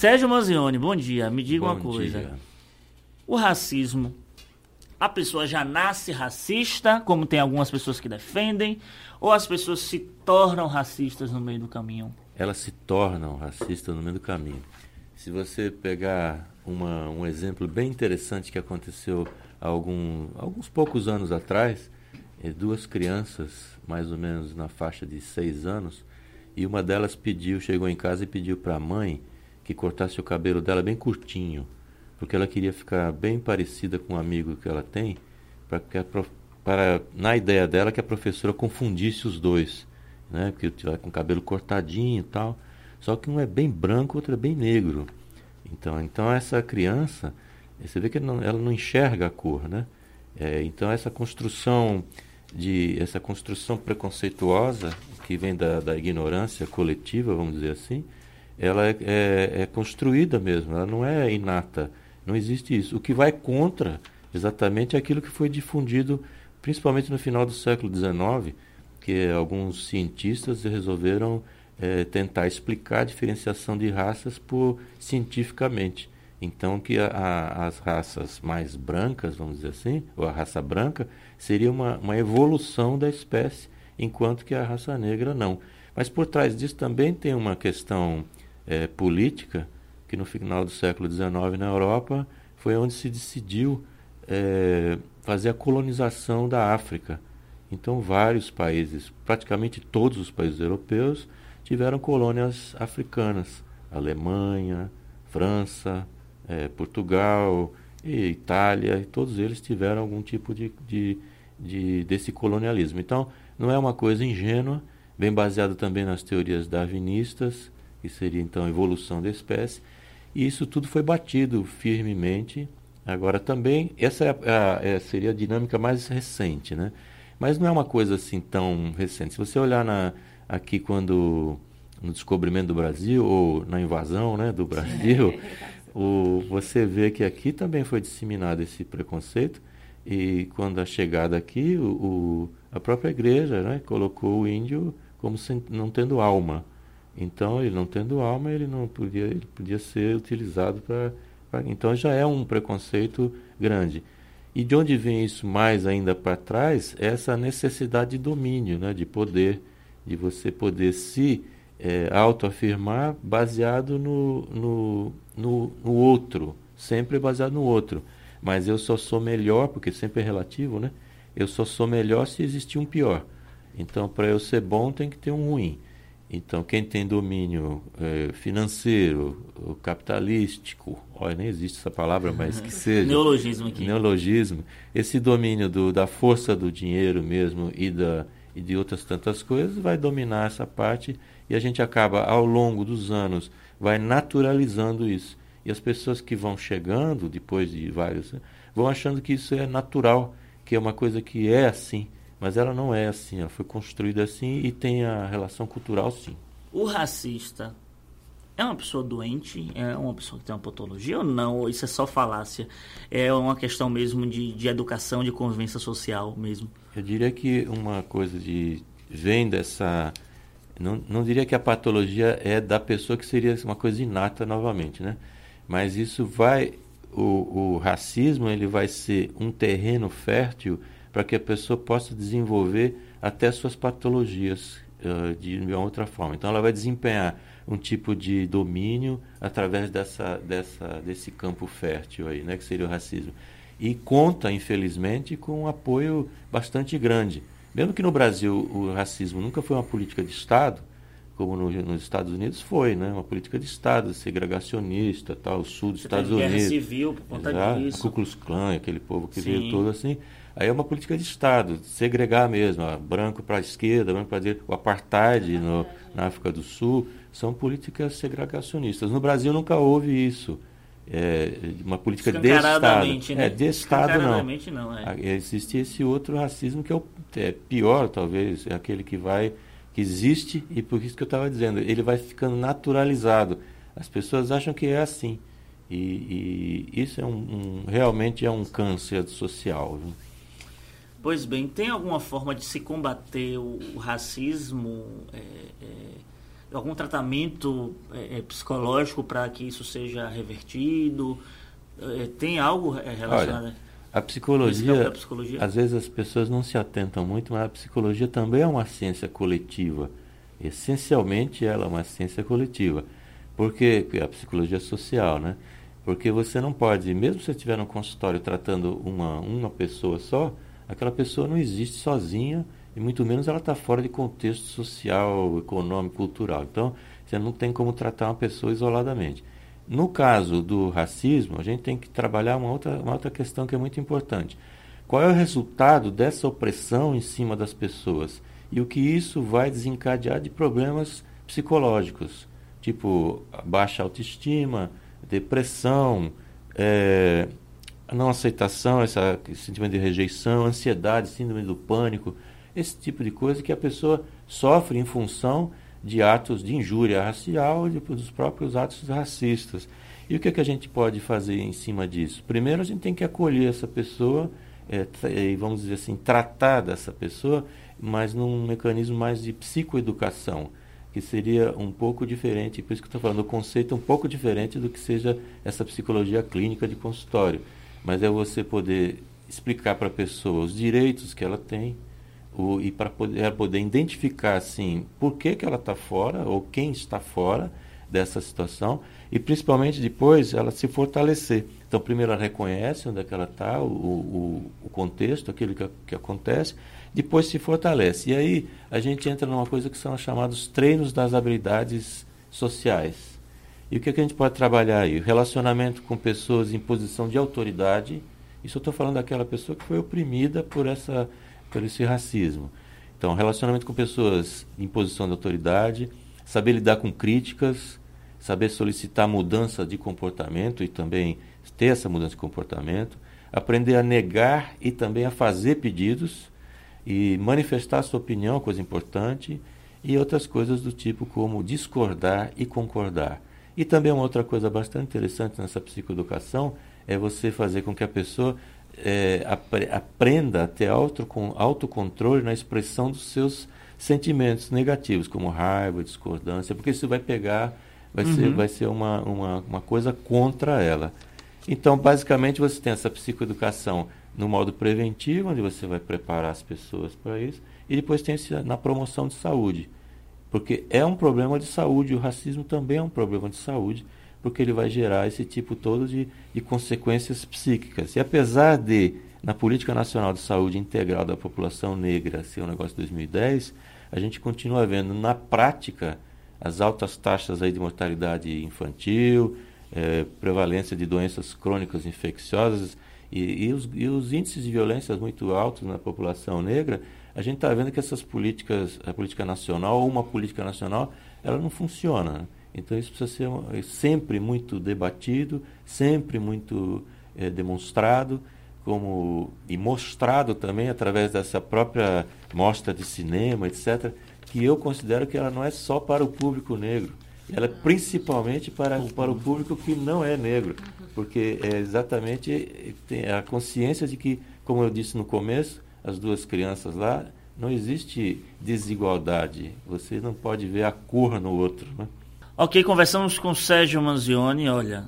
Sérgio Manzioni, bom dia. Me diga bom uma coisa. Dia. O racismo, a pessoa já nasce racista, como tem algumas pessoas que defendem, ou as pessoas se tornam racistas no meio do caminho? Elas se tornam racistas no meio do caminho. Se você pegar uma, um exemplo bem interessante que aconteceu há algum, alguns poucos anos atrás, é, duas crianças, mais ou menos na faixa de seis anos, e uma delas pediu, chegou em casa e pediu para a mãe que cortasse o cabelo dela bem curtinho, porque ela queria ficar bem parecida com um amigo que ela tem, para na ideia dela que a professora confundisse os dois, né? Porque tiver com o cabelo cortadinho e tal. Só que um é bem branco, outro é bem negro. Então, então essa criança, você vê que não, ela não enxerga a cor, né? É, então essa construção de essa construção preconceituosa que vem da, da ignorância coletiva, vamos dizer assim, ela é, é, é, construída mesmo, ela não é inata, não existe isso. O que vai contra exatamente é aquilo que foi difundido, principalmente no final do século XIX, que alguns cientistas resolveram é, tentar explicar a diferenciação de raças por cientificamente. Então, que a, a, as raças mais brancas, vamos dizer assim, ou a raça branca, seria uma, uma evolução da espécie, enquanto que a raça negra não. Mas por trás disso também tem uma questão é, política, que no final do século XIX na Europa foi onde se decidiu é, fazer a colonização da África. Então, vários países, praticamente todos os países europeus, tiveram colônias africanas: Alemanha, França, é, Portugal, e Itália, e todos eles tiveram algum tipo de, de, de, desse colonialismo. Então, não é uma coisa ingênua, bem baseado também nas teorias darwinistas, que seria então a evolução da espécie, e isso tudo foi batido firmemente. Agora também, essa é a, é, seria a dinâmica mais recente, né? Mas não é uma coisa assim tão recente. Se você olhar na, aqui quando no descobrimento do Brasil ou na invasão né, do Brasil, o, você vê que aqui também foi disseminado esse preconceito e quando a chegada aqui, o, o a própria igreja né, colocou o índio como sem, não tendo alma. Então, ele não tendo alma, ele não podia, ele podia ser utilizado para. Então, já é um preconceito grande. E de onde vem isso mais ainda para trás? Essa necessidade de domínio, né, de poder, de você poder se é, autoafirmar baseado no, no, no, no, outro, sempre baseado no outro. Mas eu só sou melhor, porque sempre é relativo, né? Eu só sou melhor se existir um pior. Então, para eu ser bom, tem que ter um ruim. Então, quem tem domínio é, financeiro, capitalístico, olha, nem existe essa palavra, mas que seja. Neologismo aqui. Neologismo. Esse domínio do, da força do dinheiro mesmo e, da, e de outras tantas coisas vai dominar essa parte e a gente acaba, ao longo dos anos, vai naturalizando isso. E as pessoas que vão chegando, depois de vários, vão achando que isso é natural, que é uma coisa que é assim. Mas ela não é assim, ela foi construída assim e tem a relação cultural sim. O racista é uma pessoa doente? É uma pessoa que tem uma patologia ou não? Isso é só falácia? É uma questão mesmo de, de educação, de convivência social mesmo? Eu diria que uma coisa de vem dessa não, não diria que a patologia é da pessoa que seria uma coisa inata novamente, né? Mas isso vai, o, o racismo ele vai ser um terreno fértil para que a pessoa possa desenvolver até suas patologias uh, de uma outra forma. Então ela vai desempenhar um tipo de domínio através dessa, dessa, desse campo fértil aí, né, que seria o racismo. E conta, infelizmente, com um apoio bastante grande. Mesmo que no Brasil o racismo nunca foi uma política de Estado, como no, nos Estados Unidos foi, né? Uma política de Estado, segregacionista, tal, o sul dos Você Estados Unidos. Guerra civil por conta Exato, disso. Ku Klux Klan, aquele povo que Sim. veio todo assim. Aí é uma política de Estado, segregar mesmo, ó, branco para a esquerda, branco para a direita, o apartheid no, na África do Sul, são políticas segregacionistas. No Brasil nunca houve isso é, uma política de Estado. Né? É, de Estado não. não é. Existe esse outro racismo que é, o, é pior, talvez, é aquele que vai, que existe, e por isso que eu estava dizendo, ele vai ficando naturalizado. As pessoas acham que é assim. E, e isso é um, um, realmente é um câncer social. Viu? Pois bem, tem alguma forma de se combater o, o racismo? É, é algum tratamento é, é psicológico para que isso seja revertido? É, tem algo é, relacionado? Olha, a psicologia, a psicologia, às vezes as pessoas não se atentam muito, mas a psicologia também é uma ciência coletiva. Essencialmente ela é uma ciência coletiva. Porque a psicologia social, né? Porque você não pode, mesmo se você estiver no consultório tratando uma, uma pessoa só, aquela pessoa não existe sozinha e muito menos ela está fora de contexto social, econômico, cultural. Então, você não tem como tratar uma pessoa isoladamente. No caso do racismo, a gente tem que trabalhar uma outra, uma outra questão que é muito importante. Qual é o resultado dessa opressão em cima das pessoas? E o que isso vai desencadear de problemas psicológicos, tipo baixa autoestima, depressão, é, não aceitação, essa, esse sentimento de rejeição, ansiedade, síndrome do pânico, esse tipo de coisa que a pessoa sofre em função de atos de injúria racial e dos próprios atos racistas. E o que, é que a gente pode fazer em cima disso? Primeiro, a gente tem que acolher essa pessoa é, e, vamos dizer assim, tratar dessa pessoa, mas num mecanismo mais de psicoeducação que seria um pouco diferente, por isso que estou falando, o conceito é um pouco diferente do que seja essa psicologia clínica de consultório. Mas é você poder explicar para a pessoa os direitos que ela tem o, e para poder, poder identificar assim por que, que ela está fora ou quem está fora dessa situação e principalmente depois ela se fortalecer. Então, primeiro ela reconhece onde é que ela está, o, o, o, contexto, aquilo que, que acontece, depois se fortalece. E aí a gente entra numa coisa que são chamados treinos das habilidades sociais. E o que, é que a gente pode trabalhar aí? Relacionamento com pessoas em posição de autoridade. Isso eu estou falando daquela pessoa que foi oprimida por, essa, por esse racismo. Então, relacionamento com pessoas em posição de autoridade, saber lidar com críticas, saber solicitar mudança de comportamento e também ter essa mudança de comportamento, aprender a negar e também a fazer pedidos e manifestar sua opinião, coisa importante, e outras coisas do tipo como discordar e concordar. E também uma outra coisa bastante interessante nessa psicoeducação é você fazer com que a pessoa é, apre aprenda a ter auto, autocontrole na expressão dos seus sentimentos negativos, como raiva, discordância, porque isso vai pegar, vai uhum. ser, vai ser uma, uma, uma coisa contra ela. Então, basicamente, você tem essa psicoeducação no modo preventivo, onde você vai preparar as pessoas para isso, e depois tem esse, na promoção de saúde. Porque é um problema de saúde, o racismo também é um problema de saúde, porque ele vai gerar esse tipo todo de, de consequências psíquicas. E apesar de, na Política Nacional de Saúde Integral da População Negra ser um negócio de 2010, a gente continua vendo na prática as altas taxas aí de mortalidade infantil, é, prevalência de doenças crônicas infecciosas, e, e, os, e os índices de violências muito altos na população negra, a gente está vendo que essas políticas, a política nacional ou uma política nacional, ela não funciona. Né? Então isso precisa ser é sempre muito debatido, sempre muito é, demonstrado, como e mostrado também através dessa própria mostra de cinema, etc., que eu considero que ela não é só para o público negro, ela é principalmente para, para o público que não é negro porque é exatamente a consciência de que, como eu disse no começo, as duas crianças lá, não existe desigualdade. Você não pode ver a cor no outro. Né? Ok, conversamos com Sérgio Manzioni. Olha,